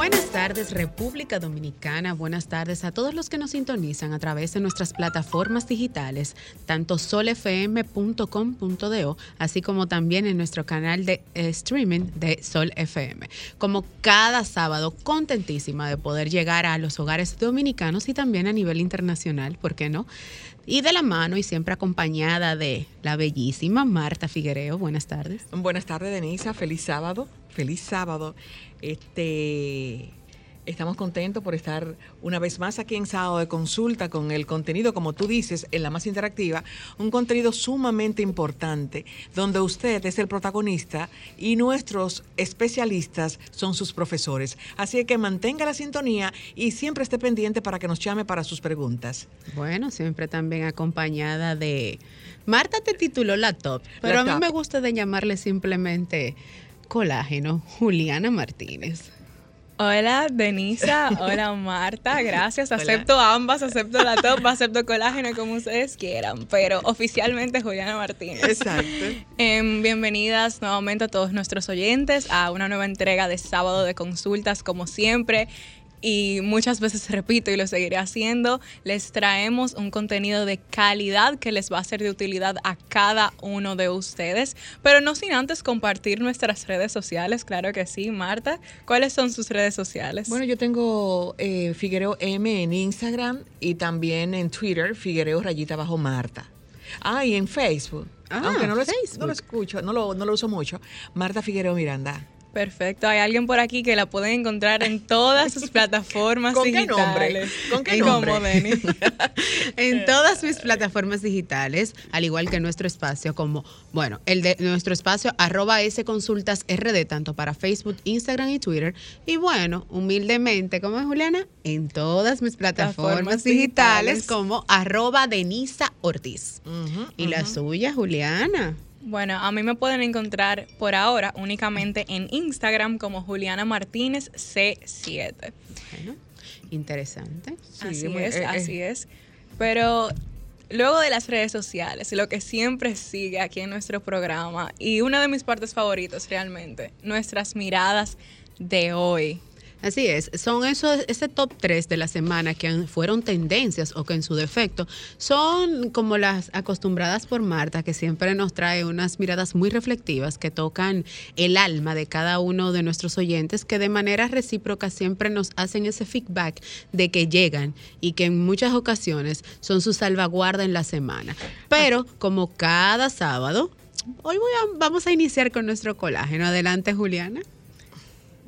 Buenas tardes República Dominicana, buenas tardes a todos los que nos sintonizan a través de nuestras plataformas digitales, tanto solfm.com.do, así como también en nuestro canal de eh, streaming de Sol FM. Como cada sábado, contentísima de poder llegar a los hogares dominicanos y también a nivel internacional, ¿por qué no? Y de la mano y siempre acompañada de la bellísima Marta Figuereo. Buenas tardes. Buenas tardes, Denisa. Feliz sábado. Feliz sábado. Este, estamos contentos por estar una vez más aquí en Sábado de Consulta con el contenido, como tú dices, en la más interactiva, un contenido sumamente importante, donde usted es el protagonista y nuestros especialistas son sus profesores. Así que mantenga la sintonía y siempre esté pendiente para que nos llame para sus preguntas. Bueno, siempre también acompañada de... Marta te tituló la top, pero a mí me gusta de llamarle simplemente colágeno, Juliana Martínez. Hola, Denisa. Hola, Marta. Gracias. Acepto ambas. Acepto la top, acepto colágeno, como ustedes quieran. Pero oficialmente Juliana Martínez. Exacto. Em, bienvenidas nuevamente a todos nuestros oyentes a una nueva entrega de Sábado de Consultas, como siempre y muchas veces repito y lo seguiré haciendo, les traemos un contenido de calidad que les va a ser de utilidad a cada uno de ustedes, pero no sin antes compartir nuestras redes sociales, claro que sí, Marta. ¿Cuáles son sus redes sociales? Bueno, yo tengo eh, Figuereo M en Instagram y también en Twitter, Figuereo Rayita Bajo Marta. Ah, y en Facebook. Ah, aunque no lo, no lo escucho, no lo, no lo uso mucho. Marta Figuereo Miranda. Perfecto. Hay alguien por aquí que la pueden encontrar en todas sus plataformas ¿Con digitales. Qué nombre? ¿Con qué nombre? en todas mis plataformas digitales, al igual que nuestro espacio, como, bueno, el de nuestro espacio, arroba S Consultas RD, tanto para Facebook, Instagram y Twitter. Y bueno, humildemente, como es Juliana, en todas mis plataformas, digitales, como arroba Denisa Ortiz. y la suya, Juliana. Bueno, a mí me pueden encontrar por ahora únicamente en Instagram como Juliana Martínez C7. Bueno, interesante. así es, eh, así eh. es. Pero luego de las redes sociales, lo que siempre sigue aquí en nuestro programa y una de mis partes favoritas realmente, nuestras miradas de hoy. Así es, son esos, ese top 3 de la semana que fueron tendencias o que en su defecto son como las acostumbradas por Marta, que siempre nos trae unas miradas muy reflectivas que tocan el alma de cada uno de nuestros oyentes, que de manera recíproca siempre nos hacen ese feedback de que llegan y que en muchas ocasiones son su salvaguarda en la semana. Pero como cada sábado, hoy voy a, vamos a iniciar con nuestro colágeno. Adelante, Juliana.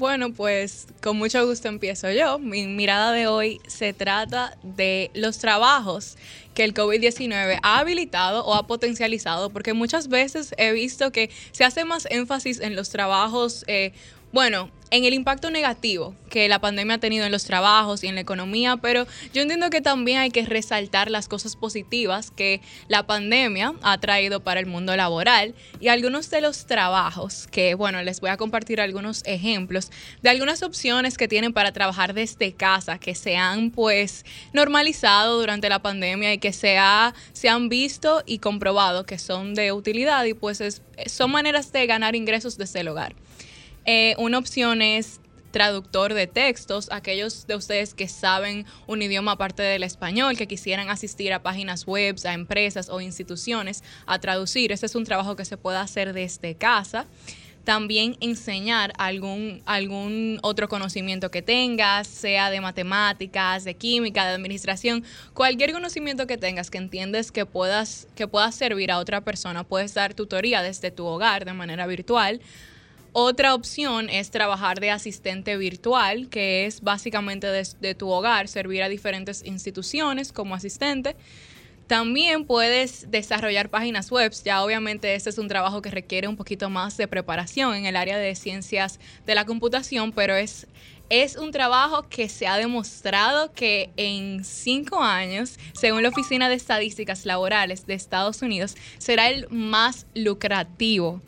Bueno, pues con mucho gusto empiezo yo. Mi mirada de hoy se trata de los trabajos que el COVID-19 ha habilitado o ha potencializado, porque muchas veces he visto que se hace más énfasis en los trabajos, eh, bueno, en el impacto negativo que la pandemia ha tenido en los trabajos y en la economía, pero yo entiendo que también hay que resaltar las cosas positivas que la pandemia ha traído para el mundo laboral y algunos de los trabajos que, bueno, les voy a compartir algunos ejemplos de algunas opciones que tienen para trabajar desde casa, que se han pues normalizado durante la pandemia y que se, ha, se han visto y comprobado que son de utilidad y pues son maneras de ganar ingresos desde el hogar. Eh, una opción es traductor de textos, aquellos de ustedes que saben un idioma aparte del español, que quisieran asistir a páginas web, a empresas o instituciones a traducir. Este es un trabajo que se puede hacer desde casa. También enseñar algún, algún otro conocimiento que tengas, sea de matemáticas, de química, de administración, cualquier conocimiento que tengas que entiendes que puedas, que puedas servir a otra persona. Puedes dar tutoría desde tu hogar de manera virtual otra opción es trabajar de asistente virtual, que es básicamente desde tu hogar servir a diferentes instituciones como asistente. También puedes desarrollar páginas web. Ya obviamente este es un trabajo que requiere un poquito más de preparación en el área de ciencias de la computación, pero es es un trabajo que se ha demostrado que en cinco años, según la Oficina de Estadísticas Laborales de Estados Unidos, será el más lucrativo.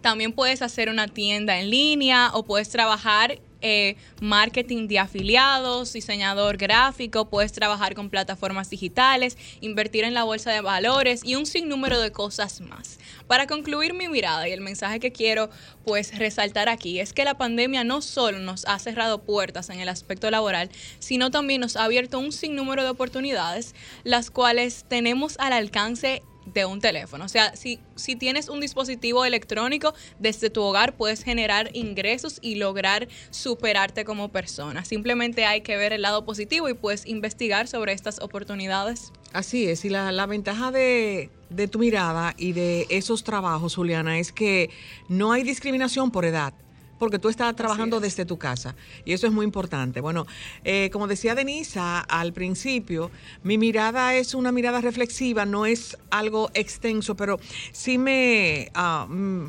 También puedes hacer una tienda en línea o puedes trabajar eh, marketing de afiliados, diseñador gráfico, puedes trabajar con plataformas digitales, invertir en la bolsa de valores y un sinnúmero de cosas más. Para concluir mi mirada y el mensaje que quiero pues resaltar aquí es que la pandemia no solo nos ha cerrado puertas en el aspecto laboral, sino también nos ha abierto un sinnúmero de oportunidades, las cuales tenemos al alcance un teléfono. O sea, si, si tienes un dispositivo electrónico desde tu hogar, puedes generar ingresos y lograr superarte como persona. Simplemente hay que ver el lado positivo y puedes investigar sobre estas oportunidades. Así es, y la, la ventaja de, de tu mirada y de esos trabajos, Juliana, es que no hay discriminación por edad porque tú estás trabajando desde tu casa y eso es muy importante. Bueno, eh, como decía Denisa al principio, mi mirada es una mirada reflexiva, no es algo extenso, pero sí me, ah, mm,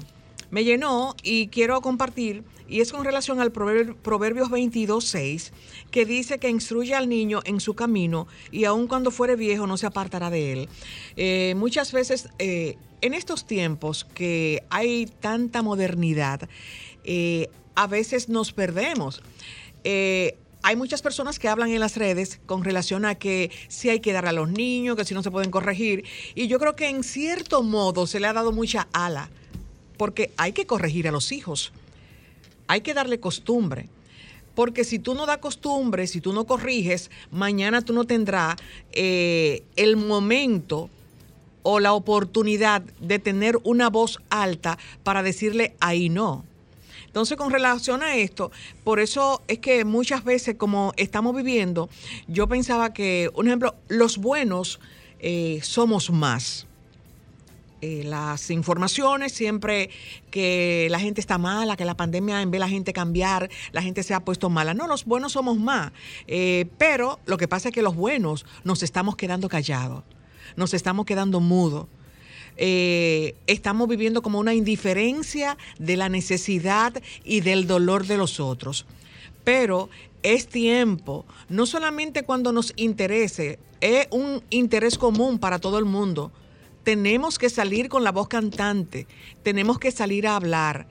me llenó y quiero compartir. Y es con relación al Proverbios 22.6, que dice que instruye al niño en su camino y aun cuando fuere viejo no se apartará de él. Eh, muchas veces eh, en estos tiempos que hay tanta modernidad, eh, a veces nos perdemos. Eh, hay muchas personas que hablan en las redes con relación a que si hay que dar a los niños, que si no se pueden corregir. Y yo creo que en cierto modo se le ha dado mucha ala, porque hay que corregir a los hijos. Hay que darle costumbre. Porque si tú no das costumbre, si tú no corriges, mañana tú no tendrás eh, el momento o la oportunidad de tener una voz alta para decirle ahí no. Entonces, con relación a esto, por eso es que muchas veces, como estamos viviendo, yo pensaba que, un ejemplo, los buenos eh, somos más. Eh, las informaciones siempre que la gente está mala, que la pandemia en vez de la gente cambiar, la gente se ha puesto mala. No, los buenos somos más. Eh, pero lo que pasa es que los buenos nos estamos quedando callados, nos estamos quedando mudos. Eh, estamos viviendo como una indiferencia de la necesidad y del dolor de los otros. Pero es tiempo, no solamente cuando nos interese, es un interés común para todo el mundo. Tenemos que salir con la voz cantante, tenemos que salir a hablar,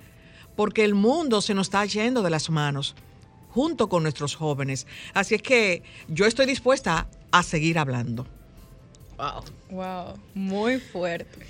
porque el mundo se nos está yendo de las manos, junto con nuestros jóvenes. Así es que yo estoy dispuesta a seguir hablando. Wow. Wow, muy fuerte.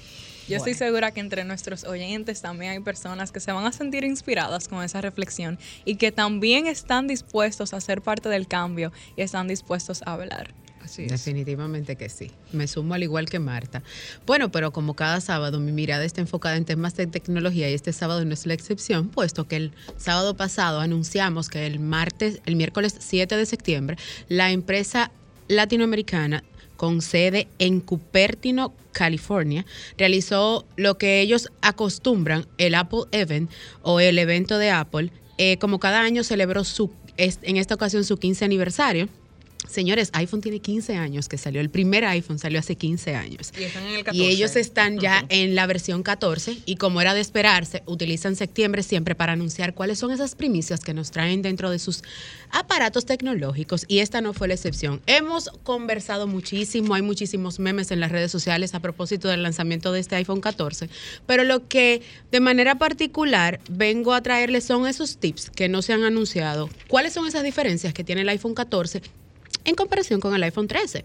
Yo estoy segura que entre nuestros oyentes también hay personas que se van a sentir inspiradas con esa reflexión y que también están dispuestos a ser parte del cambio y están dispuestos a hablar. Así es. Definitivamente que sí. Me sumo al igual que Marta. Bueno, pero como cada sábado mi mirada está enfocada en temas de tecnología y este sábado no es la excepción, puesto que el sábado pasado anunciamos que el martes, el miércoles 7 de septiembre, la empresa latinoamericana con sede en Cupertino, California, realizó lo que ellos acostumbran, el Apple Event o el evento de Apple. Eh, como cada año celebró su, en esta ocasión su 15 aniversario Señores, iPhone tiene 15 años que salió. El primer iPhone salió hace 15 años. Y, ellos están ya en la versión 14 y como era de esperarse, utilizan septiembre siempre para anunciar cuáles son esas primicias que nos traen dentro de sus aparatos tecnológicos y esta no fue la excepción. Hemos conversado muchísimo, hay muchísimos memes en las redes sociales a propósito del lanzamiento de este iPhone 14, pero lo que de manera particular vengo a traerles son esos tips que no se han anunciado. ¿Cuáles son esas diferencias que tiene el iPhone 14 en comparación con el iPhone 13.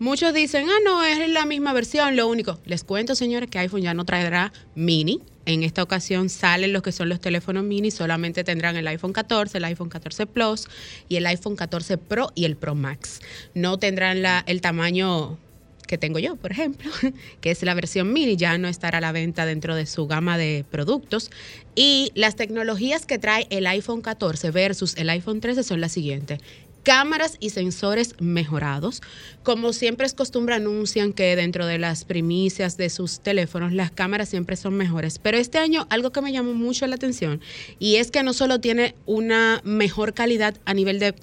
Muchos dicen, ah, no, es la misma versión, lo único. Les cuento, señores, que iPhone ya no traerá mini. En esta ocasión salen los que son los teléfonos mini, solamente tendrán el iPhone 14, el iPhone 14 Plus y el iPhone 14 Pro y el Pro Max. No tendrán el tamaño que tengo yo, por ejemplo, que es la versión mini, ya no estará a la venta dentro de su gama de productos. Y las tecnologías que trae el iPhone 14 versus el iPhone 13 son las siguientes cámaras y sensores mejorados. Como siempre es costumbre, anuncian que dentro de las primicias de sus teléfonos las cámaras siempre son mejores. Pero este año algo que me llamó mucho la atención y es que no solo tiene una mejor calidad a nivel de,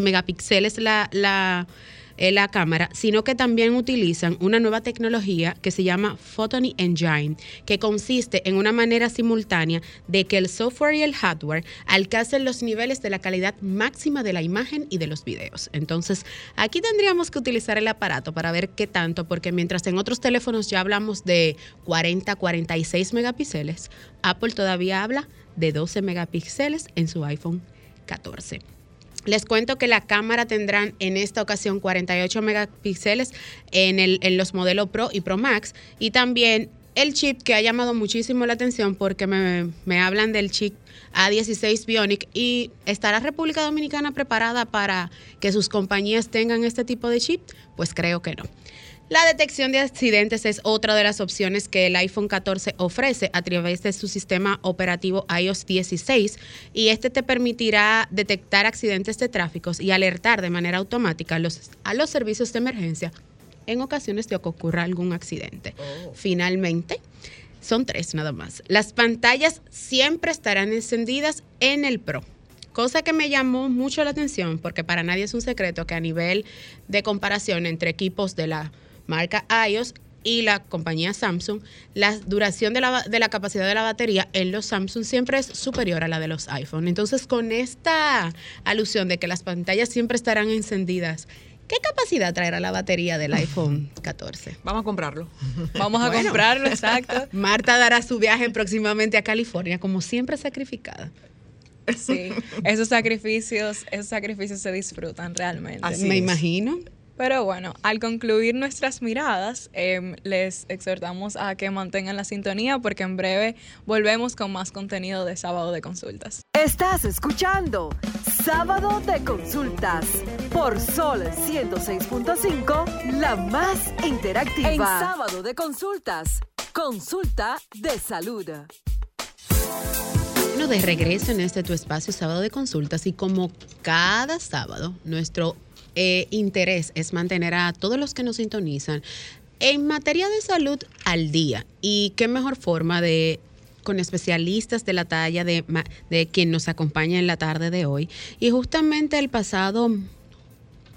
megapíxeles la, la cámara, sino que también utilizan una nueva tecnología que se llama Photony Engine, que consiste en una manera simultánea de que el software y el hardware alcancen los niveles de la calidad máxima de la imagen y de los videos. Entonces, aquí tendríamos que utilizar el aparato para ver qué tanto, porque mientras en otros teléfonos ya hablamos de 40, 46 megapíxeles, Apple todavía habla de 12 megapíxeles en su iPhone 14. Les cuento que la cámara tendrán en esta ocasión 48 megapíxeles en, los modelos Pro y Pro Max y también el chip que ha llamado muchísimo la atención porque me, me hablan del chip A16 Bionic y ¿estará República Dominicana preparada para que sus compañías tengan este tipo de chip? Pues creo que no. La detección de accidentes es otra de las opciones que el iPhone 14 ofrece a través de su sistema operativo iOS 16 y este te permitirá detectar accidentes de tráfico y alertar de manera automática a los, a los servicios de emergencia en ocasiones de que ocurra algún accidente. Finalmente, son tres nada más. Las pantallas siempre estarán encendidas en el Pro. Cosa que me llamó mucho la atención porque para nadie es un secreto que a nivel de comparación entre equipos de la marca iOS y la compañía Samsung, la duración de la, de la, capacidad de la batería en los Samsung siempre es superior a la de los iPhone. Entonces, con esta alusión de que las pantallas siempre estarán encendidas, ¿qué capacidad traerá la batería del iPhone 14? Vamos a comprarlo. Vamos a Bueno. comprarlo, exacto. Marta dará su viaje próximamente a California, como siempre sacrificada. Sí, esos sacrificios, esos sacrificios se disfrutan realmente. Así Me es. imagino. Pero bueno, al concluir nuestras miradas, em, les exhortamos a que mantengan la sintonía porque en breve volvemos con más contenido de sábado de consultas. Estás escuchando Sábado de Consultas por Sol 106.5, la más interactiva. En Sábado de Consultas, consulta de salud. De regreso en este tu espacio sábado de consultas y como cada sábado, nuestro eh, interés es mantener a todos los que nos sintonizan en materia de salud al día. Y qué mejor forma de con especialistas de la talla de, de quien nos acompaña en la tarde de hoy. Y justamente el pasado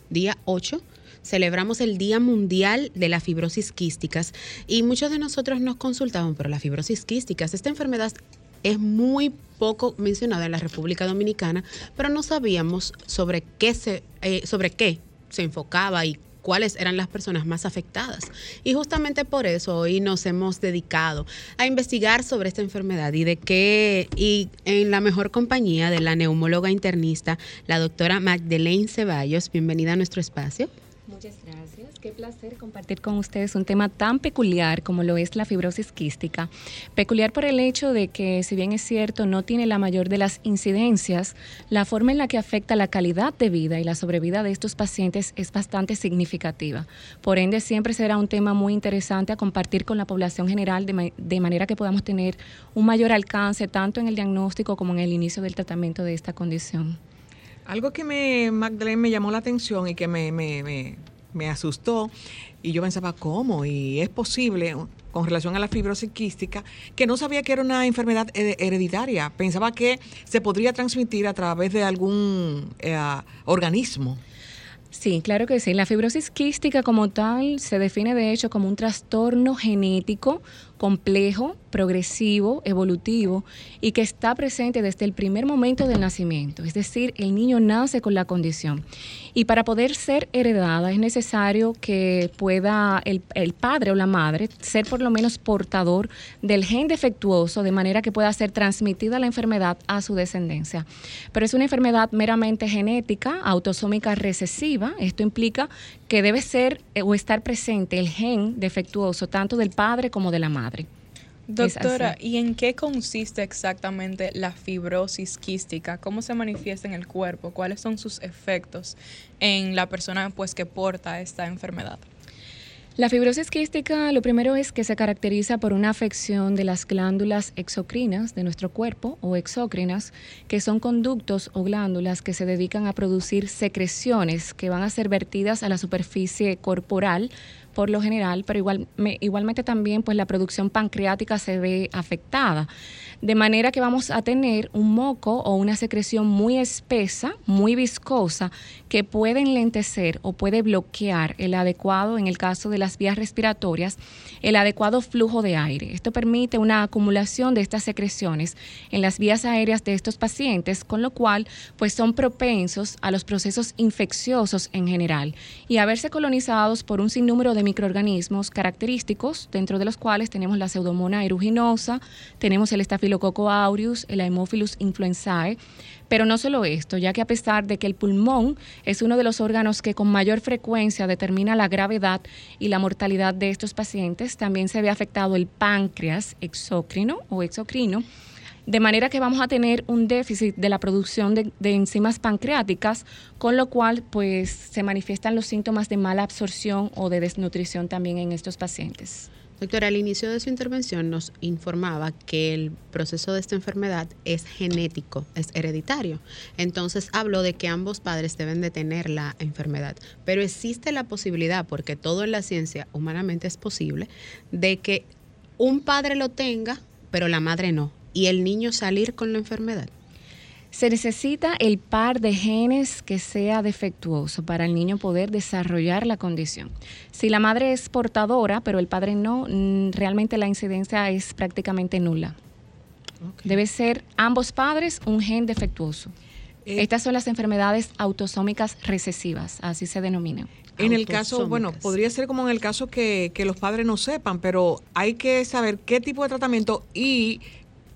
día 8 celebramos el Día Mundial de la Fibrosis Quísticas y muchos de nosotros nos consultaban por la fibrosis quísticas. Esta enfermedad es muy poco mencionada en la República Dominicana, pero no sabíamos sobre qué se, eh, sobre qué se enfocaba y cuáles eran las personas más afectadas. Y justamente por eso hoy nos hemos dedicado a investigar sobre esta enfermedad y de qué, y en la mejor compañía de la neumóloga internista, la doctora Magdalene Ceballos. Bienvenida a nuestro espacio. Muchas gracias. Qué placer compartir con ustedes un tema tan peculiar como lo es la fibrosis quística. Peculiar por el hecho de que, si bien es cierto, no tiene la mayor de las incidencias, la forma en la que afecta la calidad de vida y la sobrevida de estos pacientes es bastante significativa. Por ende, siempre será un tema muy interesante a compartir con la población general de, de manera que podamos tener un mayor alcance tanto en el diagnóstico como en el inicio del tratamiento de esta condición. Algo que me, Magdalene, me llamó la atención y que me, me asustó, y yo pensaba, ¿cómo? Y es posible, con relación a la fibrosis quística, que no sabía que era una enfermedad he- hereditaria. Pensaba que se podría transmitir a través de algún eh, organismo. Sí, claro que sí. La fibrosis quística como tal se define de hecho como un trastorno genético complejo, progresivo, evolutivo y que está presente desde el primer momento del nacimiento. Es decir, el niño nace con la condición. Y para poder ser heredada es necesario que pueda el, el padre o la madre ser por lo menos portador del gen defectuoso de manera que pueda ser transmitida la enfermedad a su descendencia. Pero es una enfermedad meramente genética, autosómica recesiva. Esto implica que debe ser eh, o estar presente el gen defectuoso tanto del padre como de la madre. Doctora. ¿y en qué consiste exactamente la fibrosis quística? ¿Cómo se manifiesta en el cuerpo? ¿Cuáles son sus efectos en la persona pues que porta esta enfermedad? La fibrosis quística lo primero es que se caracteriza por una afección de las glándulas exocrinas de nuestro cuerpo o exócrinas, que son conductos o glándulas que se dedican a producir secreciones que van a ser vertidas a la superficie corporal por lo general, pero igual, igualmente también pues la producción pancreática se ve afectada. De manera que vamos a tener un moco o una secreción muy espesa, muy viscosa, que puede enlentecer o puede bloquear el adecuado, en el caso de las vías respiratorias, el adecuado flujo de aire. Esto permite una acumulación de estas secreciones en las vías aéreas de estos pacientes, con lo cual pues son propensos a los procesos infecciosos en general y a verse colonizados por un sinnúmero de microorganismos característicos, dentro de los cuales tenemos la pseudomonas aeruginosa, tenemos el Staphylococcus aureus, el Haemophilus influenzae, pero no solo esto, ya que a pesar de que el pulmón es uno de los órganos que con mayor frecuencia determina la gravedad y la mortalidad de estos pacientes, también se ve afectado el páncreas exócrino o exocrino, de manera que vamos a tener un déficit de la producción de, de, enzimas pancreáticas, con lo cual pues se manifiestan los síntomas de mala absorción o de desnutrición también en estos pacientes. Doctora, al inicio de su intervención nos informaba que el proceso de esta enfermedad es genético, es hereditario. Entonces habló de que ambos padres deben de tener la enfermedad. Pero existe la posibilidad, porque todo en la ciencia humanamente es posible, de que un padre lo tenga, pero la madre no, y el niño salir con la enfermedad. Se necesita el par de genes que sea defectuoso para el niño poder desarrollar la condición. Si la madre es portadora, pero el padre no, mm, realmente la incidencia es prácticamente nula. Debe ser ambos padres un gen defectuoso. Eh, Estas son las enfermedades autosómicas recesivas, así se denominan. En el caso, bueno, podría ser como en el caso que, que los padres no sepan, pero hay que saber qué tipo de tratamiento y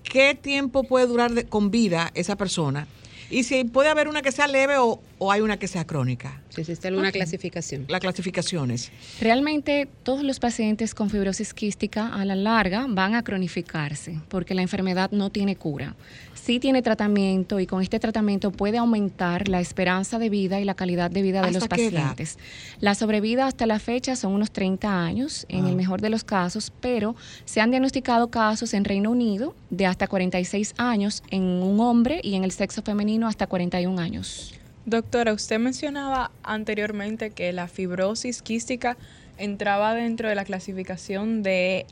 qué tiempo puede durar con vida esa persona y si puede haber una que sea leve o, hay una que sea crónica. Si existe alguna clasificación. Las clasificaciones. Realmente todos los pacientes con fibrosis quística a la larga van a cronificarse porque la enfermedad no tiene cura sí tiene tratamiento y con este tratamiento puede aumentar la esperanza de vida y la calidad de vida de los pacientes. La sobrevida hasta la fecha son unos 30 años, en el ah. mejor de los casos, pero se han diagnosticado casos en Reino Unido de hasta 46 años en un hombre y en el sexo femenino hasta 41 años. Doctora, usted mencionaba anteriormente que la fibrosis quística entraba dentro de la clasificación de,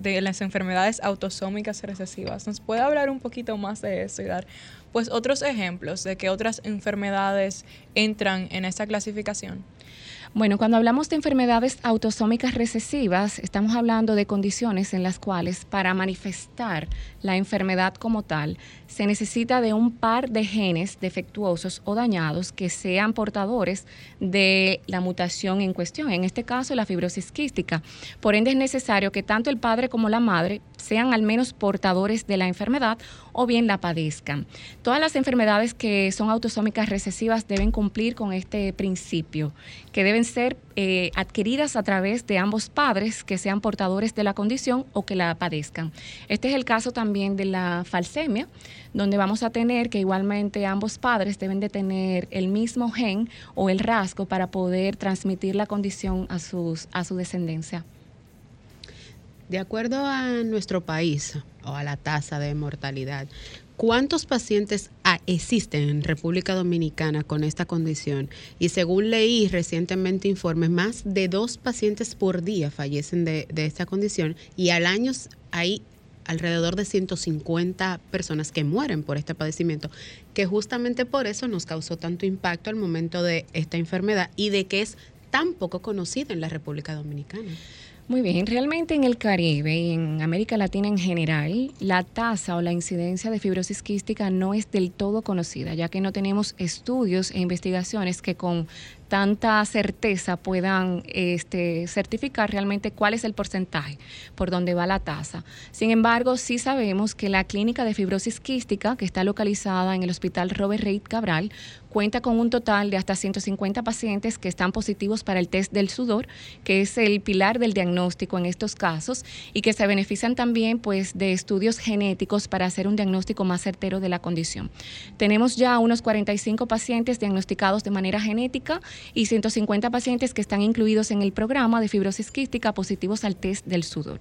las enfermedades autosómicas recesivas. ¿Nos puede hablar un poquito más de eso y dar pues otros ejemplos de que otras enfermedades entran en esta clasificación? Bueno, cuando hablamos de enfermedades autosómicas recesivas, estamos hablando de condiciones en las cuales para manifestar la enfermedad como tal, se necesita de un par de genes defectuosos o dañados que sean portadores de la mutación en cuestión, en este caso la fibrosis quística. Por ende es necesario que tanto el padre como la madre sean al menos portadores de la enfermedad o bien la padezcan. Todas las enfermedades que son autosómicas recesivas deben cumplir con este principio, que deben ser eh, adquiridas a través de ambos padres que sean portadores de la condición o que la padezcan. Este es el caso también de la falsemia, donde vamos a tener que igualmente ambos padres deben de tener el mismo gen o el rasgo para poder transmitir la condición a, sus, a su descendencia. De acuerdo a nuestro país o a la tasa de mortalidad, ¿Cuántos pacientes existen en República Dominicana con esta condición? Y según leí recientemente informes, más de dos pacientes por día fallecen de, esta condición y al año hay alrededor de 150 personas que mueren por este padecimiento, que justamente por eso nos causó tanto impacto al momento de esta enfermedad y de que es tan poco conocida en la República Dominicana. Muy bien, realmente en el Caribe y en América Latina en general, la tasa o la incidencia de fibrosis quística no es del todo conocida, ya que no tenemos estudios e investigaciones que con tanta certeza puedan este, certificar realmente cuál es el porcentaje por donde va la tasa. Sin embargo, sí sabemos que la clínica de fibrosis quística, que está localizada en el Hospital Robert Reid Cabral, cuenta con un total de hasta 150 pacientes que están positivos para el test del sudor, que es el pilar del diagnóstico en estos casos y que se benefician también pues de estudios genéticos para hacer un diagnóstico más certero de la condición. Tenemos ya unos 45 pacientes diagnosticados de manera genética y 150 pacientes que están incluidos en el programa de fibrosis quística positivos al test del sudor.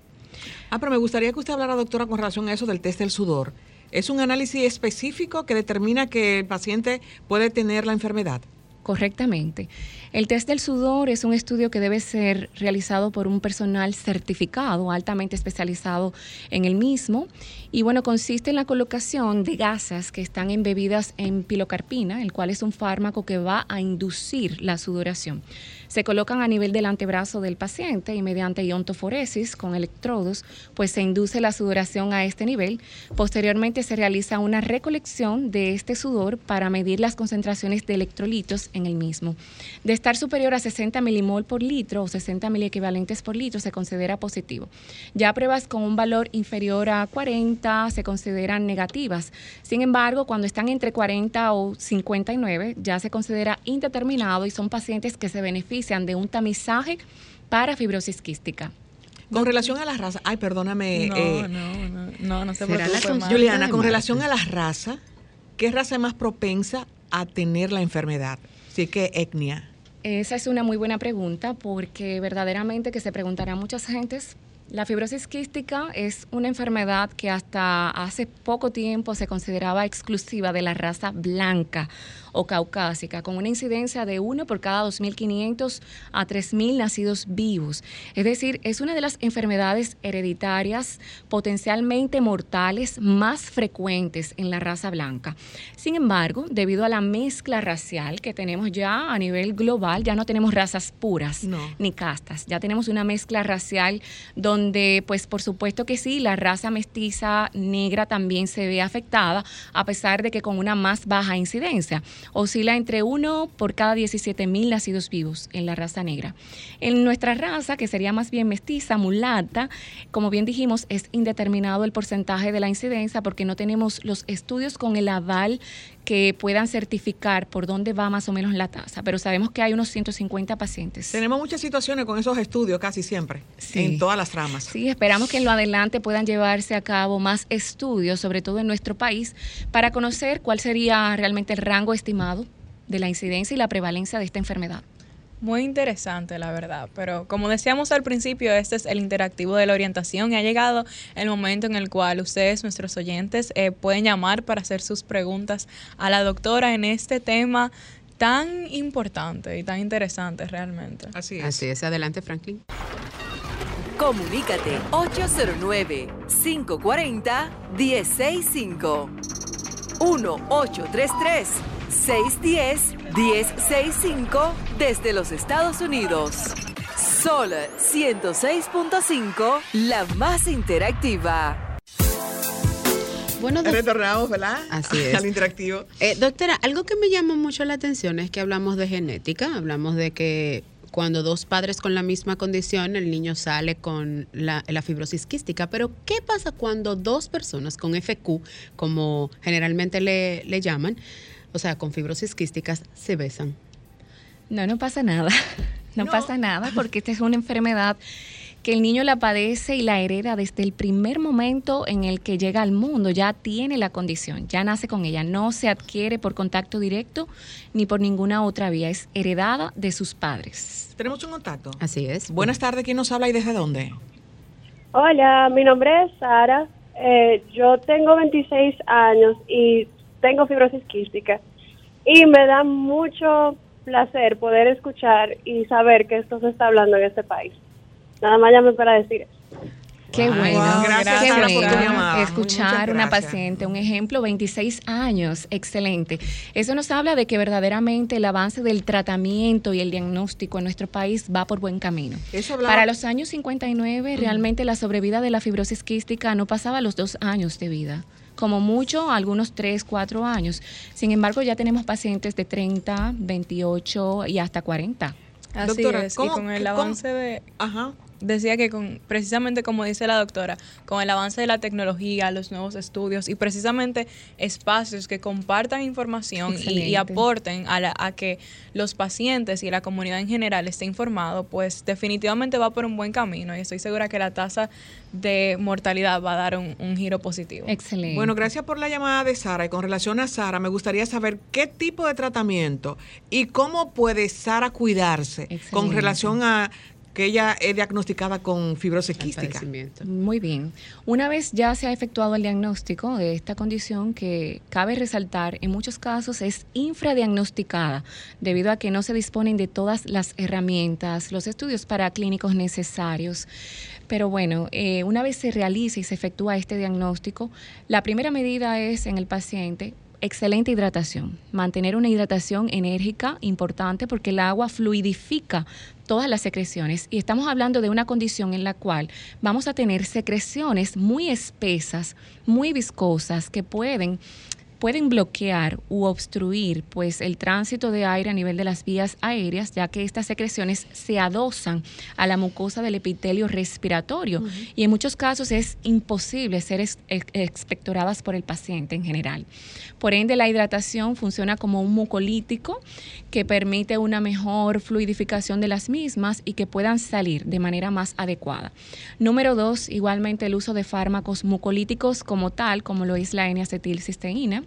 Ah, pero me gustaría que usted hablara, doctora, con relación a eso del test del sudor. ¿Es un análisis específico que determina que el paciente puede tener la enfermedad? Correctamente. El test del sudor es un estudio que debe ser realizado por un personal certificado, altamente especializado en el mismo. Y bueno, consiste en la colocación de gasas que están embebidas en pilocarpina, el cual es un fármaco que va a inducir la sudoración. Se colocan a nivel del antebrazo del paciente y mediante iontoforesis con electrodos, pues se induce la sudoración a este nivel. Posteriormente se realiza una recolección de este sudor para medir las concentraciones de electrolitos en el mismo. De estar superior a 60 milimol por litro o 60 miliequivalentes por litro se considera positivo. Ya pruebas con un valor inferior a 40 se consideran negativas. Sin embargo, cuando están entre 40 o 59 ya se considera indeterminado y son pacientes que se benefician de un tamizaje para fibrosis quística. Con relación a la raza, ay, perdóname. No, eh, no, no, no, no se preocupe. Juliana, con relación a la raza, ¿qué raza es más propensa a tener la enfermedad? Sí que etnia. Esa es una muy buena pregunta porque verdaderamente que se preguntará muchas gentes. La fibrosis quística es una enfermedad que hasta hace poco tiempo se consideraba exclusiva de la raza blanca o caucásica, con una incidencia de uno por cada 2.500 a 3.000 nacidos vivos. Es decir, es una de las enfermedades hereditarias potencialmente mortales más frecuentes en la raza blanca. Sin embargo, debido a la mezcla racial que tenemos ya a nivel global, ya no tenemos razas puras No. ni castas, ya tenemos una mezcla racial donde, pues por supuesto que sí, la raza mestiza negra también se ve afectada, a pesar de que con una más baja incidencia. Oscila entre uno por cada 17 mil nacidos vivos en la raza negra. En nuestra raza, que sería más bien mestiza, mulata, como bien dijimos, es indeterminado el porcentaje de la incidencia porque no tenemos los estudios con el aval que puedan certificar por dónde va más o menos la tasa, pero sabemos que hay unos 150 pacientes. Tenemos muchas situaciones con esos estudios casi siempre, Sí. en todas las ramas. Sí, esperamos que en lo adelante puedan llevarse a cabo más estudios, sobre todo en nuestro país, para conocer cuál sería realmente el rango estimado de la incidencia y la prevalencia de esta enfermedad. Muy interesante, la verdad. Pero como decíamos al principio, este es el interactivo de la orientación y ha llegado el momento en el cual ustedes, nuestros oyentes, eh, pueden llamar para hacer sus preguntas a la doctora en este tema tan importante y tan interesante realmente. Así es. Así es, adelante Franklin. Comunícate 809-540-1065. 1-833-610-1065 desde los Estados Unidos. Sol 106.5, la más interactiva. Bueno, Retornamos, ¿verdad? Así es. Al interactivo. Eh, doctora, algo que me llama mucho la atención es que hablamos de genética, hablamos de que cuando dos padres con la misma condición, el niño sale con la, la fibrosis quística, pero ¿qué pasa cuando dos personas con FQ, como generalmente le, le llaman, o sea, con fibrosis quísticas, se besan? No, no pasa nada. No, No. pasa nada porque esta es una enfermedad que el niño la padece y la hereda desde el primer momento en el que llega al mundo. Ya tiene la condición, ya nace con ella. No se adquiere por contacto directo ni por ninguna otra vía. Es heredada de sus padres. Tenemos un contacto. Así es. Buenas tardes, ¿quién nos habla y desde dónde? Hola, mi nombre es Sara. Eh, yo tengo 26 años y tengo fibrosis quística. Y me da mucho placer poder escuchar y saber que esto se está hablando en este país. Nada más llamé para decir eso. Qué Wow, bueno, gracias, qué Sara, por tu bueno escuchar una paciente, un ejemplo, 26 años, excelente. Eso nos habla de que verdaderamente el avance del tratamiento y el diagnóstico en nuestro país va por buen camino. Eso Para los años 59, realmente la sobrevida de la fibrosis quística no pasaba los dos años de vida. Como mucho, algunos 3, 4 años. Sin embargo, ya tenemos pacientes de 30, 28 y hasta 40. Así Doctora, es. ¿cómo- y con el avance de, Ajá. Decía que con precisamente como dice la doctora, con el avance de la tecnología, los nuevos estudios y precisamente espacios que compartan información y, aporten a, la- a que los pacientes y la comunidad en general esté informado, pues definitivamente va por un buen camino y estoy segura que la tasa de mortalidad va a dar un, un giro positivo. Excelente. Bueno, gracias por la llamada de Sara. Y con relación a Sara, me gustaría saber qué tipo de tratamiento y cómo puede Sara cuidarse con relación a que ella es diagnosticada con fibrosis quística? Muy bien. Una vez ya se ha efectuado el diagnóstico de esta condición, que cabe resaltar, en muchos casos es infradiagnosticada, debido a que no se disponen de todas las herramientas, los estudios paraclínicos necesarios. Pero bueno, eh, una vez se realiza y se efectúa este diagnóstico, la primera medida es en el paciente excelente hidratación, mantener una hidratación enérgica importante porque el agua fluidifica todas las secreciones. Y estamos hablando de una condición en la cual vamos a tener secreciones muy espesas, muy viscosas que pueden pueden bloquear u obstruir pues el tránsito de aire a nivel de las vías aéreas, ya que estas secreciones se adosan a la mucosa del epitelio respiratorio y en muchos casos es imposible ser ex- ex- expectoradas por el paciente en general. Por ende, la hidratación funciona como un mucolítico que permite una mejor fluidificación de las mismas y que puedan salir de manera más adecuada. Número dos, igualmente el uso de fármacos mucolíticos como tal, como lo es la N-acetilcisteína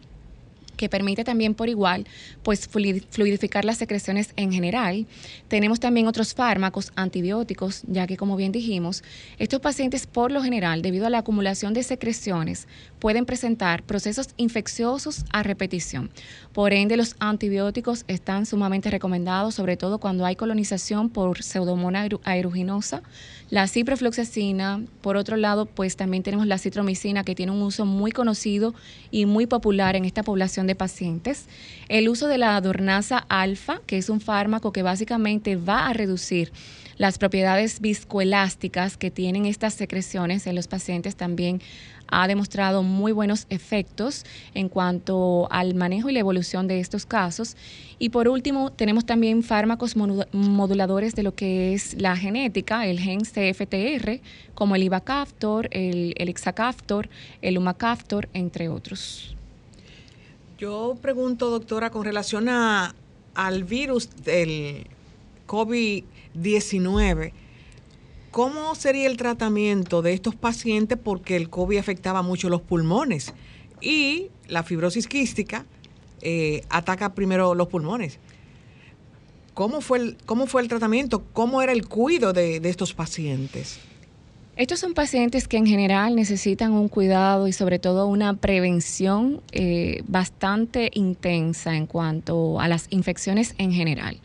que permite también por igual pues fluid- fluidificar las secreciones en general. Tenemos también otros fármacos antibióticos, ya que como bien dijimos, estos pacientes por lo general, debido a la acumulación de secreciones, pueden presentar procesos infecciosos a repetición. Por ende, los antibióticos están sumamente recomendados, sobre todo cuando hay colonización por pseudomonas aeru- aeruginosa, la ciprofloxacina, por otro lado, pues también tenemos la citromicina que tiene un uso muy conocido y muy popular en esta población de pacientes. El uso de la adornaza alfa, que es un fármaco que básicamente va a reducir las propiedades viscoelásticas que tienen estas secreciones en los pacientes también ha demostrado muy buenos efectos en cuanto al manejo y la evolución de estos casos. Y por último, tenemos también fármacos modu- moduladores de lo que es la genética, el gen CFTR, como el Ivacaftor, el, el el Umacaftor, entre otros. Yo pregunto, doctora, con relación a, al virus del COVID-19, ¿cómo sería el tratamiento de estos pacientes? Porque el COVID afectaba mucho los pulmones y la fibrosis quística eh, ataca primero los pulmones. ¿Cómo fue, el, ¿Cómo fue el tratamiento? ¿Cómo era el cuidado de, de estos pacientes? Estos son pacientes que en general necesitan un cuidado y sobre todo una prevención eh, bastante intensa en cuanto a las infecciones en general.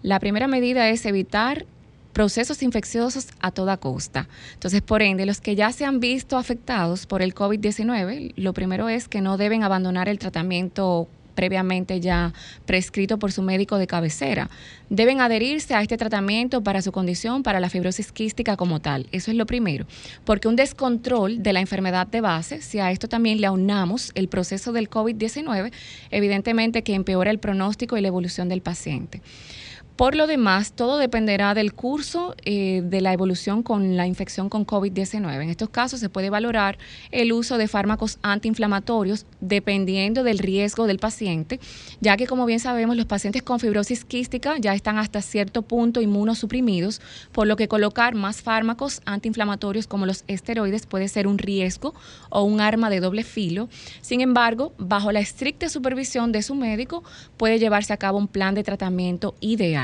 La primera medida es evitar procesos infecciosos a toda costa. Entonces, por ende, los que ya se han visto afectados por el COVID-19, lo primero es que no deben abandonar el tratamiento previamente ya prescrito por su médico de cabecera. Deben adherirse a este tratamiento para su condición, para la fibrosis quística como tal. Eso es lo primero. Porque un descontrol de la enfermedad de base, si a esto también le aunamos el proceso del COVID-19, evidentemente que empeora el pronóstico y la evolución del paciente. Por lo demás, todo dependerá del curso eh, de la evolución con la infección con COVID-19. En estos casos se puede valorar el uso de fármacos antiinflamatorios dependiendo del riesgo del paciente, ya que como bien sabemos los pacientes con fibrosis quística ya están hasta cierto punto inmunosuprimidos, por lo que colocar más fármacos antiinflamatorios como los esteroides puede ser un riesgo o un arma de doble filo. Sin embargo, bajo la estricta supervisión de su médico puede llevarse a cabo un plan de tratamiento ideal.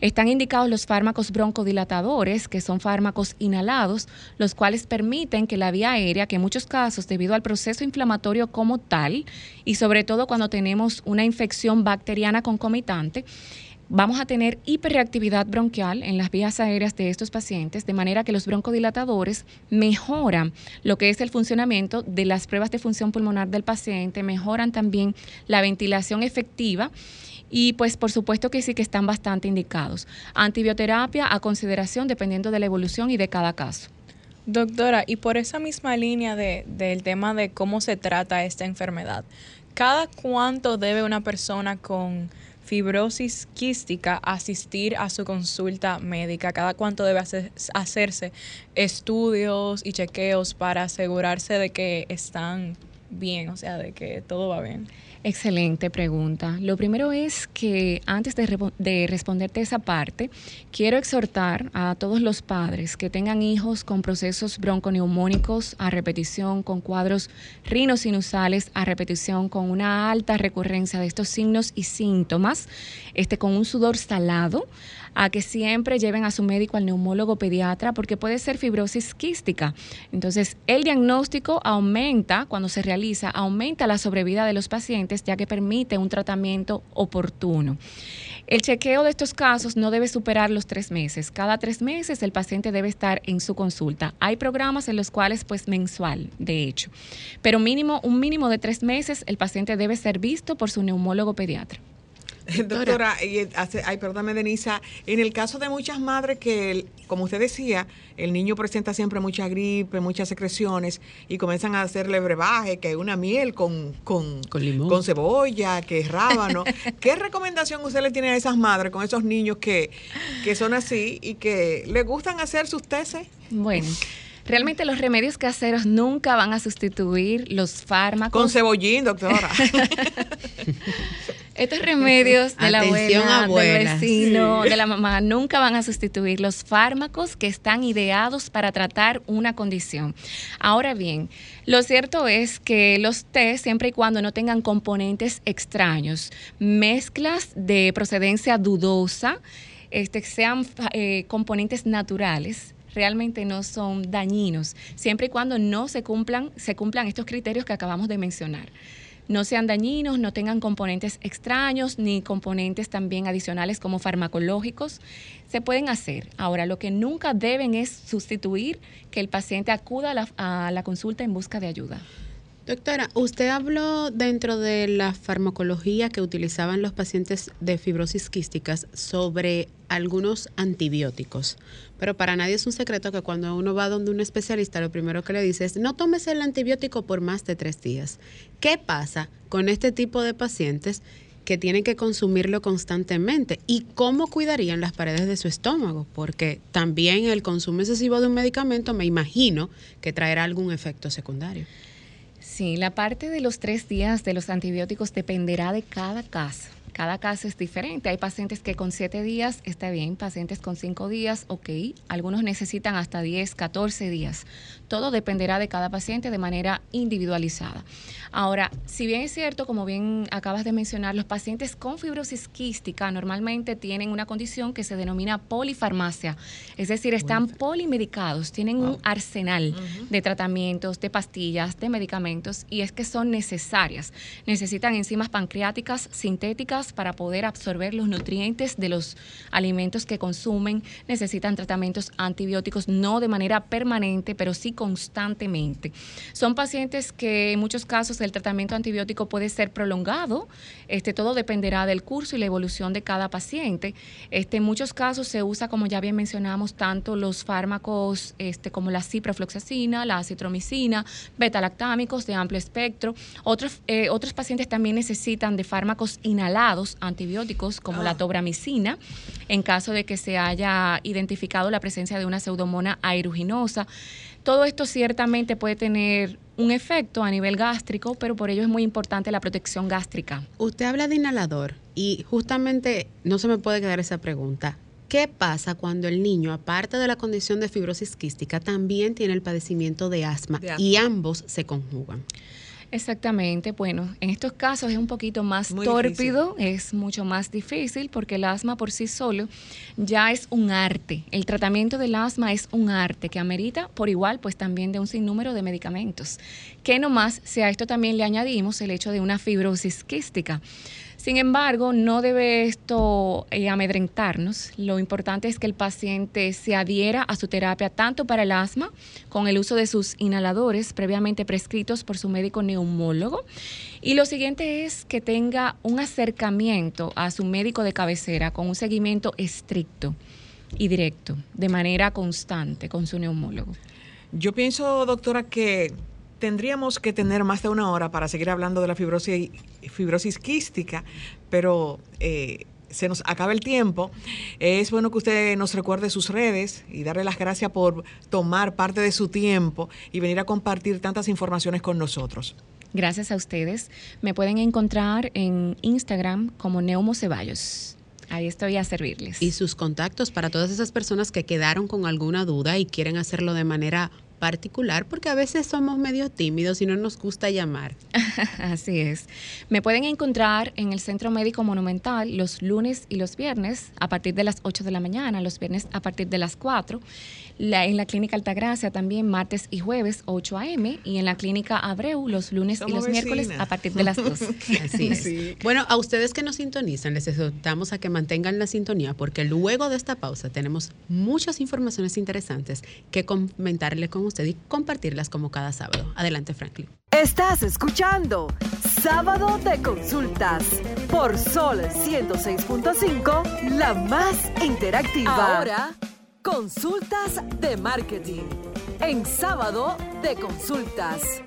Están indicados los fármacos broncodilatadores, que son fármacos inhalados, los cuales permiten que la vía aérea, que en muchos casos debido al proceso inflamatorio como tal, y sobre todo cuando tenemos una infección bacteriana concomitante, vamos a tener hiperreactividad bronquial en las vías aéreas de estos pacientes, de manera que los broncodilatadores mejoran lo que es el funcionamiento de las pruebas de función pulmonar del paciente, mejoran también la ventilación efectiva y pues por supuesto que sí que están bastante indicados. Antibioterapia a consideración dependiendo de la evolución y de cada caso. Doctora, y por esa misma línea de, del tema de cómo se trata esta enfermedad, ¿cada cuánto debe una persona con fibrosis quística asistir a su consulta médica? ¿Cada cuánto debe hacer- hacerse estudios y chequeos para asegurarse de que están bien, o sea, de que todo va bien? Excelente pregunta. Lo primero es que antes de, de, responderte esa parte, quiero exhortar a todos los padres que tengan hijos con procesos bronconeumónicos a repetición, con cuadros rinosinusales a repetición, con una alta recurrencia de estos signos y síntomas, este, con un sudor salado, a que siempre lleven a su médico al neumólogo pediatra porque puede ser fibrosis quística. Entonces, el diagnóstico aumenta, cuando se realiza, aumenta la sobrevida de los pacientes ya que permite un tratamiento oportuno. El chequeo de estos casos no debe superar los tres meses. Cada tres meses el paciente debe estar en su consulta. Hay programas en los cuales, pues mensual, de hecho. Pero mínimo, un mínimo de tres meses el paciente debe ser visto por su neumólogo pediatra. Doctora, ay, perdóname, Denisa, en el caso de muchas madres que, como usted decía, el niño presenta siempre mucha gripe, muchas secreciones y comienzan a hacerle brebaje, que una miel con, con, con, cebolla, que es rábano. ¿Qué recomendación usted le tiene a esas madres con esos niños que, que son así y que le gustan hacer sus tesis? Bueno. Realmente los remedios caseros nunca van a sustituir los fármacos. Con cebollín, doctora. Estos remedios de la abuela, del vecino, de la mamá, nunca van a sustituir los fármacos que están ideados para tratar una condición. Ahora bien, lo cierto es que los té, siempre y cuando no tengan componentes extraños, mezclas de procedencia dudosa, este, sean eh, componentes naturales, realmente no son dañinos, siempre y cuando no se cumplan, se cumplan estos criterios que acabamos de mencionar no sean dañinos, no tengan componentes extraños ni componentes también adicionales como farmacológicos, se pueden hacer. Ahora, lo que nunca deben es sustituir que el paciente acuda a la, consulta en busca de ayuda. Doctora, usted habló dentro de la farmacología que utilizaban los pacientes de fibrosis quísticas sobre algunos antibióticos, pero para nadie es un secreto que cuando uno va donde un especialista lo primero que le dice es no tomes el antibiótico por más de tres días. ¿Qué pasa con este tipo de pacientes que tienen que consumirlo constantemente y cómo cuidarían las paredes de su estómago, porque también el consumo excesivo de un medicamento me imagino que traerá algún efecto secundario. Sí, la parte de los tres días de los antibióticos dependerá de cada caso. Cada caso es diferente. Hay pacientes que con siete días está bien, pacientes con cinco días, ok. Algunos necesitan hasta 10, 14 días. Todo dependerá de cada paciente de manera individualizada. Ahora, si bien es cierto, como bien acabas de mencionar, los pacientes con fibrosis quística normalmente tienen una condición que se denomina polifarmacia, es decir, están polimedicados, tienen un arsenal de tratamientos, de pastillas, de medicamentos y es que son necesarias. Necesitan enzimas pancreáticas sintéticas para poder absorber los nutrientes de los alimentos que consumen, necesitan tratamientos antibióticos no de manera permanente, pero sí constantemente. Son pacientes que en muchos casos el tratamiento antibiótico puede ser prolongado. Este, todo dependerá del curso y la evolución de cada paciente. Este, en muchos casos se usa, como ya bien mencionamos, tanto los fármacos este, como la ciprofloxacina, la acitromicina, betalactámicos de amplio espectro. Otros, eh, otros pacientes también necesitan de fármacos inhalados antibióticos como la ah. tobramicina en caso de que se haya identificado la presencia de una pseudomona aeruginosa. Todo esto ciertamente puede tener un efecto a nivel gástrico, pero por ello es muy importante la protección gástrica. Usted habla de inhalador y justamente no se me puede quedar esa pregunta. ¿Qué pasa cuando el niño, aparte de la condición de fibrosis quística, también tiene el padecimiento de asma. y ambos se conjugan? Exactamente, bueno, en estos casos es un poquito más tórpido, es mucho más difícil porque el asma por sí solo ya es un arte. El tratamiento del asma es un arte que amerita por igual pues también de un sinnúmero de medicamentos. Que nomás si a esto también le añadimos el hecho de una fibrosis quística. Sin embargo, no debe esto eh, amedrentarnos. Lo importante es que el paciente se adhiera a su terapia tanto para el asma, con el uso de sus inhaladores previamente prescritos por su médico neumólogo. Y lo siguiente es que tenga un acercamiento a su médico de cabecera con un seguimiento estricto y directo, de manera constante con su neumólogo. Yo pienso, doctora, que tendríamos que tener más de una hora para seguir hablando de la fibrosis, fibrosis quística, pero eh, se nos acaba el tiempo. Es bueno que usted nos recuerde sus redes y darle las gracias por tomar parte de su tiempo y venir a compartir tantas informaciones con nosotros. Gracias a ustedes. Me pueden encontrar en Instagram como Neumo Ceballos. Ahí estoy a servirles. Y sus contactos para todas esas personas que quedaron con alguna duda y quieren hacerlo de manera particular porque a veces somos medio tímidos y no nos gusta llamar. Así es. Me pueden encontrar en el Centro Médico Monumental los lunes y los viernes a partir de las 8 de la mañana, los viernes a partir de las 4. En la Clínica Altagracia también martes y jueves 8 a.m. y en la Clínica Abreu los lunes y los miércoles a partir de las 2. Así es. Bueno, a ustedes que nos sintonizan, les exhortamos a que mantengan la sintonía porque luego de esta pausa tenemos muchas informaciones interesantes que comentarles con ustedes y compartirlas como cada sábado. Adelante, Franklin. Estás escuchando Sábado de Consultas por Sol 106.5, la más interactiva. Ahora, consultas de marketing en Sábado de Consultas.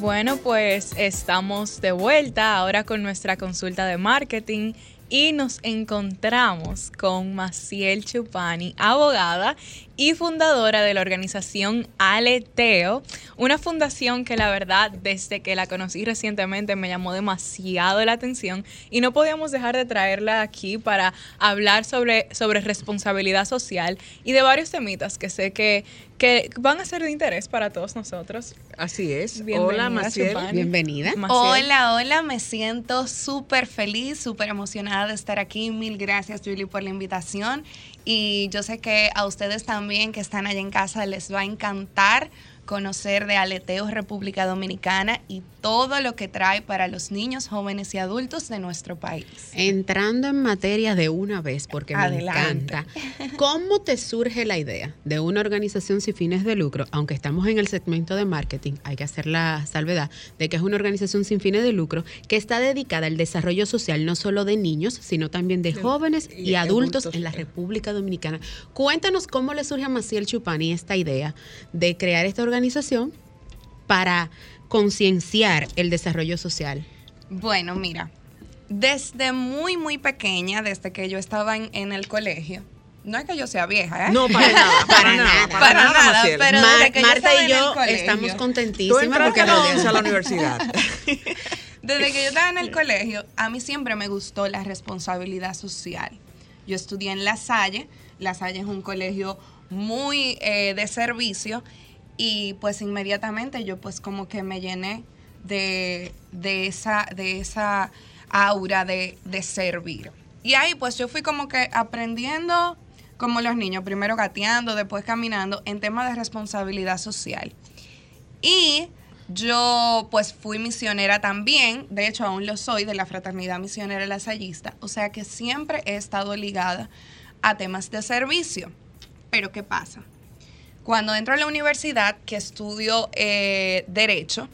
Bueno, pues estamos de vuelta ahora con nuestra consulta de marketing y nos encontramos con Maciel Chupani, abogada y fundadora de la organización Aleteo, una fundación que la verdad desde que la conocí recientemente me llamó demasiado la atención y no podíamos dejar de traerla aquí para hablar sobre, sobre responsabilidad social y de varios temitas que sé que, que van a ser de interés para todos nosotros. Así es. hola, Maciel. Bienvenida. Hola, hola, me siento súper feliz, súper emocionada de estar aquí. Mil gracias, Julie, por la invitación y yo sé que a ustedes también que están allá en casa les va a encantar conocer de Aleteo República Dominicana y todo lo que trae para los niños, jóvenes y adultos de nuestro país. Entrando en materia de una vez, porque me encanta, ¿cómo te surge la idea de una organización sin fines de lucro? Aunque estamos en el segmento de marketing, hay que hacer la salvedad de que es una organización sin fines de lucro que está dedicada al desarrollo social no solo de niños, sino también de jóvenes y, adultos, en la República Dominicana. Cuéntanos cómo le surge a Maciel Chupani esta idea de crear esta organización para concienciar el desarrollo social? Bueno, mira, desde muy, muy pequeña, desde que yo estaba en, el colegio, no es que yo sea vieja, ¿eh? No, para nada, para, nada, para, nada, pero desde Marta y yo estamos contentísimas porque no a la universidad. desde que yo estaba en el colegio, a mí siempre me gustó la responsabilidad social. Yo estudié en La Salle, La Salle es un colegio muy eh, de servicio y pues inmediatamente yo pues como que me llené de, esa, de esa aura de, servir. Y ahí pues yo fui como que aprendiendo como los niños, primero gateando, después caminando, en temas de responsabilidad social. Y yo pues fui misionera también, de hecho aún lo soy, de la Fraternidad Misionera Lasallista, o sea que siempre he estado ligada a temas de servicio. Pero ¿qué pasa? Cuando entro a la universidad, que estudio eh, Derecho,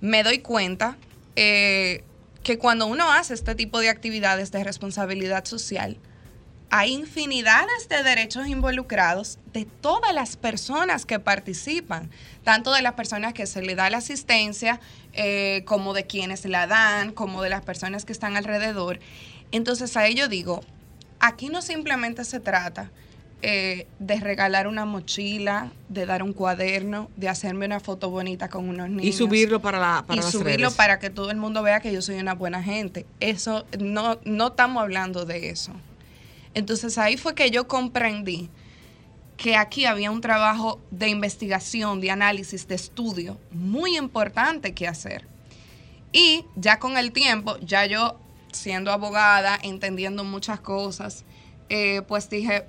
me doy cuenta eh, que cuando uno hace este tipo de actividades de responsabilidad social, hay infinidades de derechos involucrados de todas las personas que participan, tanto de las personas que se le da la asistencia, eh, como de quienes la dan, como de las personas que están alrededor. Entonces a ello digo, aquí no simplemente se trata eh, de regalar una mochila, de dar un cuaderno, de hacerme una foto bonita con unos niños. Y subirlo para la para Y subirlo para que todo el mundo vea que yo soy una buena gente. Eso, no, no estamos hablando de eso. Entonces ahí fue que yo comprendí que aquí había un trabajo de investigación, de análisis, de estudio muy importante que hacer. Y ya con el tiempo, ya yo siendo abogada, entendiendo muchas cosas, eh, pues dije,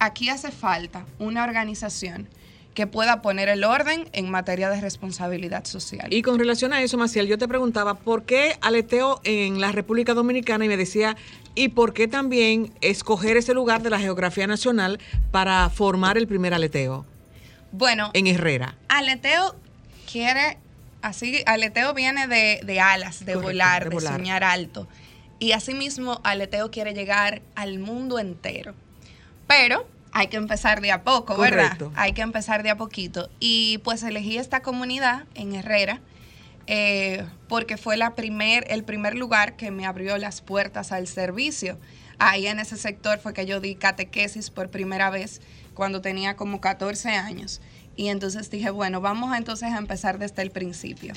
aquí hace falta una organización que pueda poner el orden en materia de responsabilidad social. Y con relación a eso, Maciel, yo te preguntaba, ¿por qué aleteo en la República Dominicana? Y me decía, ¿y por qué también escoger ese lugar de la geografía nacional para formar el primer aleteo? Bueno. En Herrera. Aleteo quiere, así, aleteo viene de, alas, de volar, de, de soñar alto. Y asimismo, aleteo quiere llegar al mundo entero. Pero hay que empezar de a poco, ¿verdad? Hay que empezar de a poquito. Y pues elegí esta comunidad en Herrera, eh, porque fue la primer, el primer lugar que me abrió las puertas al servicio. Ahí en ese sector fue que yo di catequesis por primera vez cuando tenía como 14 años. Y entonces dije, bueno, vamos entonces a empezar desde el principio.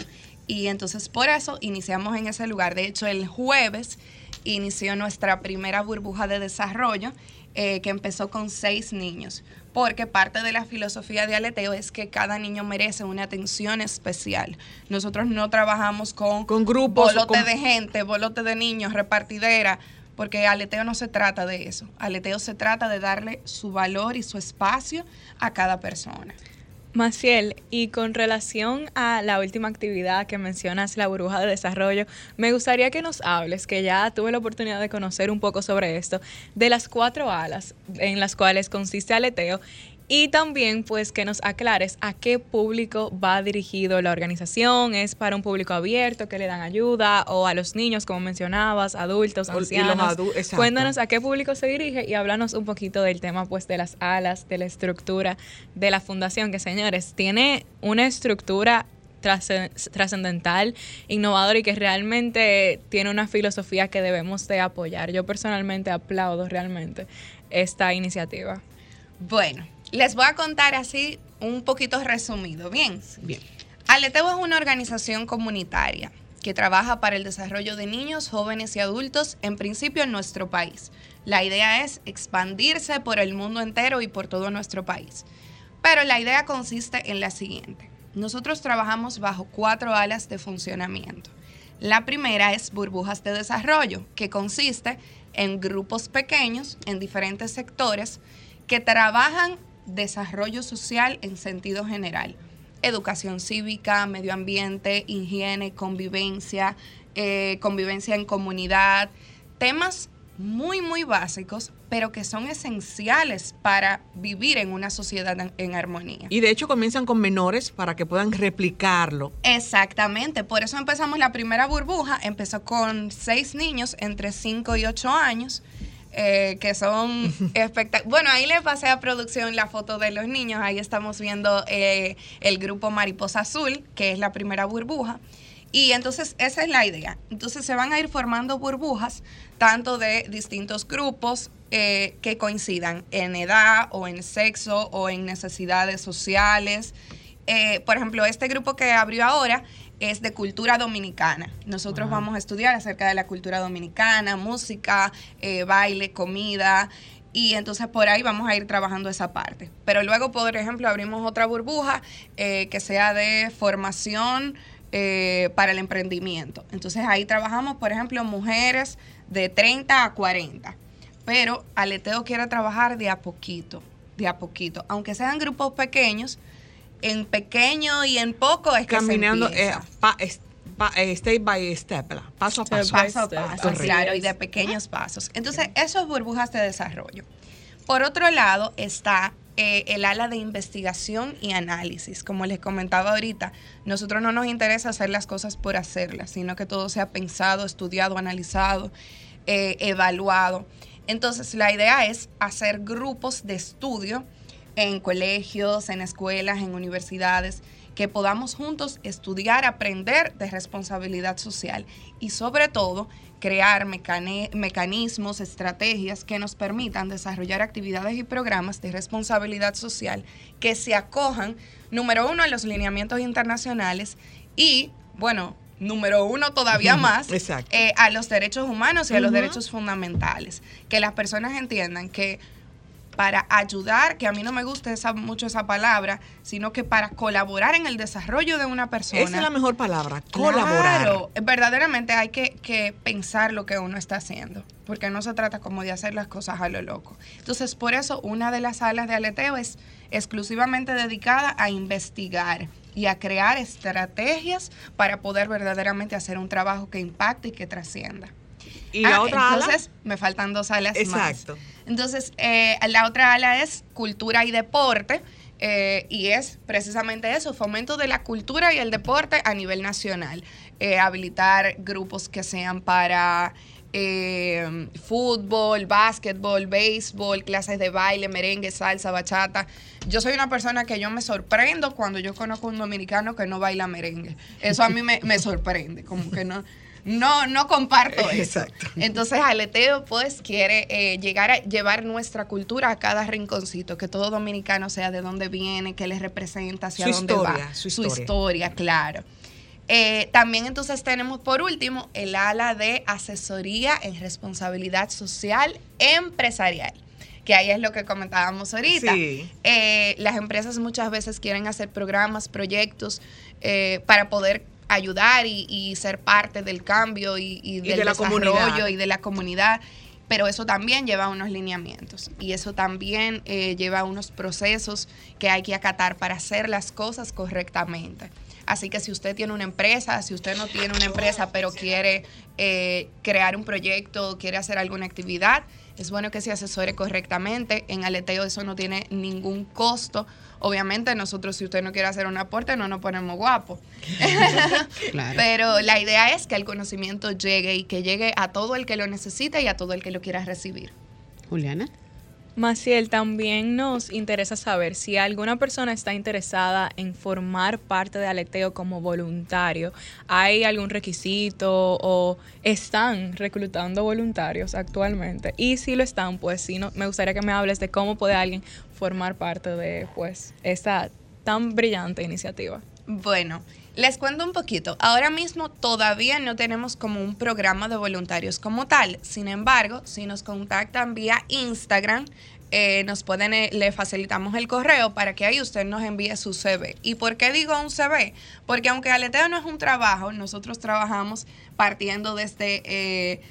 Y entonces por eso iniciamos en ese lugar. De hecho, el jueves inició nuestra primera burbuja de desarrollo eh, que empezó con seis niños. Porque parte de la filosofía de aleteo es que cada niño merece una atención especial. Nosotros no trabajamos con, con grupos. Bolote de gente, bolote de niños, repartidera porque aleteo no se trata de eso. Aleteo se trata de darle su valor y su espacio a cada persona. Maciel, y con relación a la última actividad que mencionas, la burbuja de desarrollo, me gustaría que nos hables, que ya tuve la oportunidad de conocer un poco sobre esto, de las cuatro alas en las cuales consiste Aleteo y también, pues, que nos aclares a qué público va dirigido la organización. ¿Es para un público abierto que le dan ayuda o a los niños, como mencionabas, adultos, ancianos? Cuéntanos a qué público se dirige y háblanos un poquito del tema, pues, de las alas, de la estructura de la fundación, que, señores, tiene una estructura trascendental, innovador y que realmente tiene una filosofía que debemos de apoyar. Yo personalmente aplaudo realmente esta iniciativa. Bueno, les voy a contar así un poquito resumido. Bien. Bien. Aleteo es una organización comunitaria que trabaja para el desarrollo de niños, jóvenes y adultos, en principio en nuestro país. La idea es expandirse por el mundo entero y por todo nuestro país. Pero la idea consiste en la siguiente. Nosotros trabajamos bajo cuatro alas de funcionamiento. La primera es burbujas de desarrollo, que consiste en grupos pequeños en diferentes sectores que trabajan desarrollo social en sentido general. Educación cívica, medio ambiente, higiene, convivencia, eh, convivencia en comunidad, temas muy, muy básicos, pero que son esenciales para vivir en una sociedad en, en, armonía. Y de hecho comienzan con menores para que puedan replicarlo. Exactamente, por eso empezamos la primera burbuja, empezó con seis niños entre 5 y 8 años eh, que son espectaculares. Bueno, ahí le pasé a producción la foto de los niños. Ahí estamos viendo eh, el grupo Mariposa Azul, que es la primera burbuja. Y entonces esa es la idea. Entonces se van a ir formando burbujas, tanto de distintos grupos eh, que coincidan en edad o en sexo o en necesidades sociales. por ejemplo, este grupo que abrió ahora es de cultura dominicana. Nosotros vamos a estudiar acerca de la cultura dominicana, música, eh, baile, comida. Y entonces por ahí vamos a ir trabajando esa parte. Pero luego, por ejemplo, abrimos otra burbuja eh, que sea de formación eh, para el emprendimiento. Entonces ahí trabajamos, por ejemplo, mujeres de 30 a 40. Pero Aleteo quiere trabajar de a poquito, de a poquito. Aunque sean grupos pequeños, en pequeño y en poco es Caminando, que se eh, pa, es, pa, eh, step by step, paso a paso. Paso a paso, claro, y de pequeños pasos. Entonces, eso es burbujas de desarrollo. Por otro lado está eh, el ala de investigación y análisis. Como les comentaba ahorita, nosotros no nos interesa hacer las cosas por hacerlas, sino que todo sea pensado, estudiado, analizado, eh, evaluado. Entonces, la idea es hacer grupos de estudio en colegios, en escuelas, en universidades, que podamos juntos estudiar, aprender de responsabilidad social y sobre todo crear mecanismos, estrategias que nos permitan desarrollar actividades y programas de responsabilidad social que se acojan, número uno, a los lineamientos internacionales y, bueno, número uno todavía más, eh, a los derechos humanos y a los derechos fundamentales. Que las personas entiendan que para ayudar, que a mí no me gusta esa, mucho esa palabra, sino que para colaborar en el desarrollo de una persona. Esa es la mejor palabra, colaborar. Claro, verdaderamente hay que, que, pensar lo que uno está haciendo, porque no se trata como de hacer las cosas a lo loco. Entonces, por eso una de las salas de aleteo es exclusivamente dedicada a investigar y a crear estrategias para poder verdaderamente hacer un trabajo que impacte y que trascienda. ¿Y la ah, otra entonces, me faltan dos alas Exacto. más. Entonces, eh, la otra ala es cultura y deporte. Eh, y es precisamente eso, fomento de la cultura y el deporte a nivel nacional. Eh, habilitar grupos que sean para eh, fútbol, básquetbol, béisbol, clases de baile, merengue, salsa, bachata. Yo soy una persona que yo me sorprendo cuando yo conozco a un dominicano que no baila merengue. Eso a mí me, me sorprende, como que no no, no comparto eso. Exacto. Entonces, Aleteo, pues, quiere eh, llegar a llevar nuestra cultura a cada rinconcito, que todo dominicano sea de dónde viene, qué les representa, hacia dónde va. Su historia. Su historia, claro. Eh, también entonces tenemos por último el ala de asesoría en responsabilidad social empresarial que ahí es lo que comentábamos ahorita. Eh, las empresas muchas veces quieren hacer programas, proyectos para poder ayudar y, ser parte del cambio y, del de desarrollo y de la comunidad. Pero eso también lleva unos lineamientos y eso también eh, lleva unos procesos que hay que acatar para hacer las cosas correctamente. Así que si usted tiene una empresa, si usted no tiene una empresa pero quiere eh, crear un proyecto, quiere hacer alguna actividad, es bueno que se asesore correctamente. En aleteo eso no tiene ningún costo. Obviamente nosotros si usted no quiere hacer un aporte no nos ponemos guapos. Pero la idea es que el conocimiento llegue y que llegue a todo el que lo necesite y a todo el que lo quiera recibir. Juliana. Maciel, también nos interesa saber si alguna persona está interesada en formar parte de Aleteo como voluntario. ¿Hay algún requisito o están reclutando voluntarios actualmente? Y si lo están, pues sí, no, me gustaría que me hables de cómo puede alguien formar parte de pues esta tan brillante iniciativa. Bueno, les cuento un poquito. Ahora mismo todavía no tenemos como un programa de voluntarios como tal. Sin embargo, si nos contactan vía Instagram, eh, nos pueden, eh, le facilitamos el correo para que ahí usted nos envíe su CV. ¿Y por qué digo un CV? Porque aunque aleteo no es un trabajo, nosotros trabajamos partiendo desde... Eh,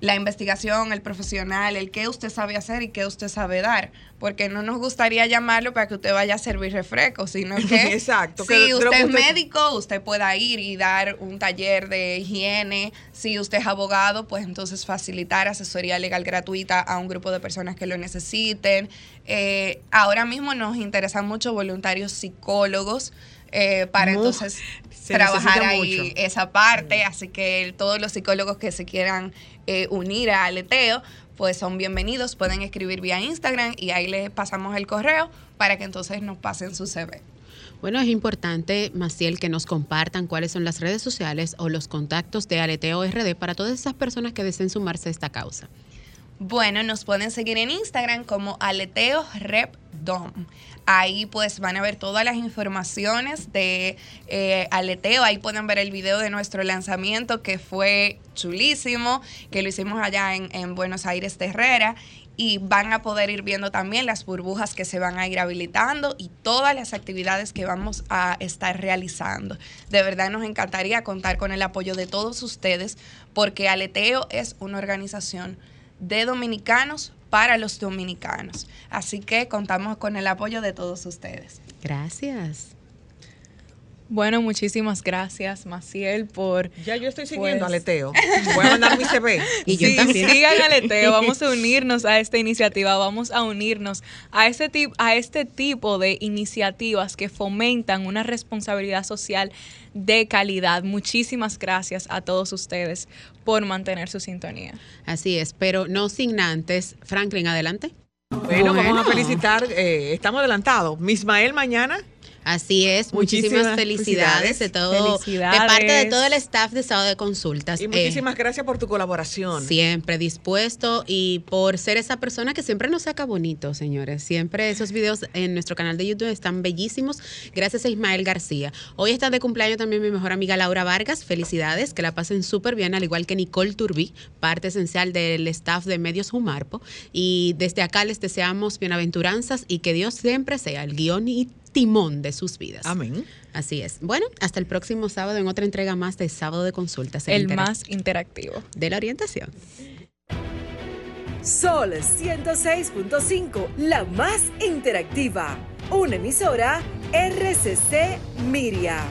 la investigación, el profesional, el qué usted sabe hacer y qué usted sabe dar. Porque no nos gustaría llamarlo para que usted vaya a servir refresco, sino que Exacto, si usted es médico, usted pueda ir y dar un taller de higiene. Si usted es abogado, pues entonces facilitar asesoría legal gratuita a un grupo de personas que lo necesiten. Eh, ahora mismo nos interesan mucho voluntarios psicólogos. Eh, para entonces trabajar ahí esa parte. Así que todos los psicólogos que se quieran eh, unir a Aleteo, pues son bienvenidos. Pueden escribir vía Instagram y ahí les pasamos el correo para que entonces nos pasen su CV. Bueno, es importante, Maciel, que nos compartan cuáles son las redes sociales o los contactos de Aleteo RD para todas esas personas que deseen sumarse a esta causa. Bueno, nos pueden seguir en Instagram como Aleteo Rep Dom. Ahí pues van a ver todas las informaciones de eh, Aleteo. Ahí pueden ver el video de nuestro lanzamiento que fue chulísimo, que lo hicimos allá en, Buenos Aires Terrera y van a poder ir viendo también las burbujas que se van a ir habilitando y todas las actividades que vamos a estar realizando. De verdad nos encantaría contar con el apoyo de todos ustedes porque Aleteo es una organización de dominicanos para los dominicanos. Así que contamos con el apoyo de todos ustedes. Gracias. Bueno, muchísimas gracias, Maciel, por. Ya yo estoy siguiendo pues, Aleteo. Voy a mandar mi CV. Y yo también. Sigan Aleteo. Vamos a unirnos a esta iniciativa. Vamos a unirnos a este, a este tipo de iniciativas que fomentan una responsabilidad social de calidad. Muchísimas gracias a todos ustedes por mantener su sintonía. Así es, pero no sin antes. Franklin, adelante. Bueno, vamos a felicitar. Eh, estamos adelantados. Mismael mañana Así es, muchísimas, felicidades, de todo, de parte de todo el staff de Estado de Consultas. Y muchísimas eh, gracias por tu colaboración. Siempre dispuesto y por ser esa persona que siempre nos saca bonito, señores. Siempre esos videos en nuestro canal de YouTube están bellísimos. Gracias a Ismael García. Hoy está de cumpleaños también mi mejor amiga Laura Vargas. Felicidades, que la pasen súper bien, al igual que Nicole Turbí, parte esencial del staff de Medios Humarpo. Y desde acá les deseamos bienaventuranzas y que Dios siempre sea el guion y timón de sus vidas. Amén. Así es. Bueno, hasta el próximo sábado en otra entrega más de Sábado de Consultas. El, más interactivo. De la orientación. Sol 106.5, la más interactiva. Una emisora RCC Miria.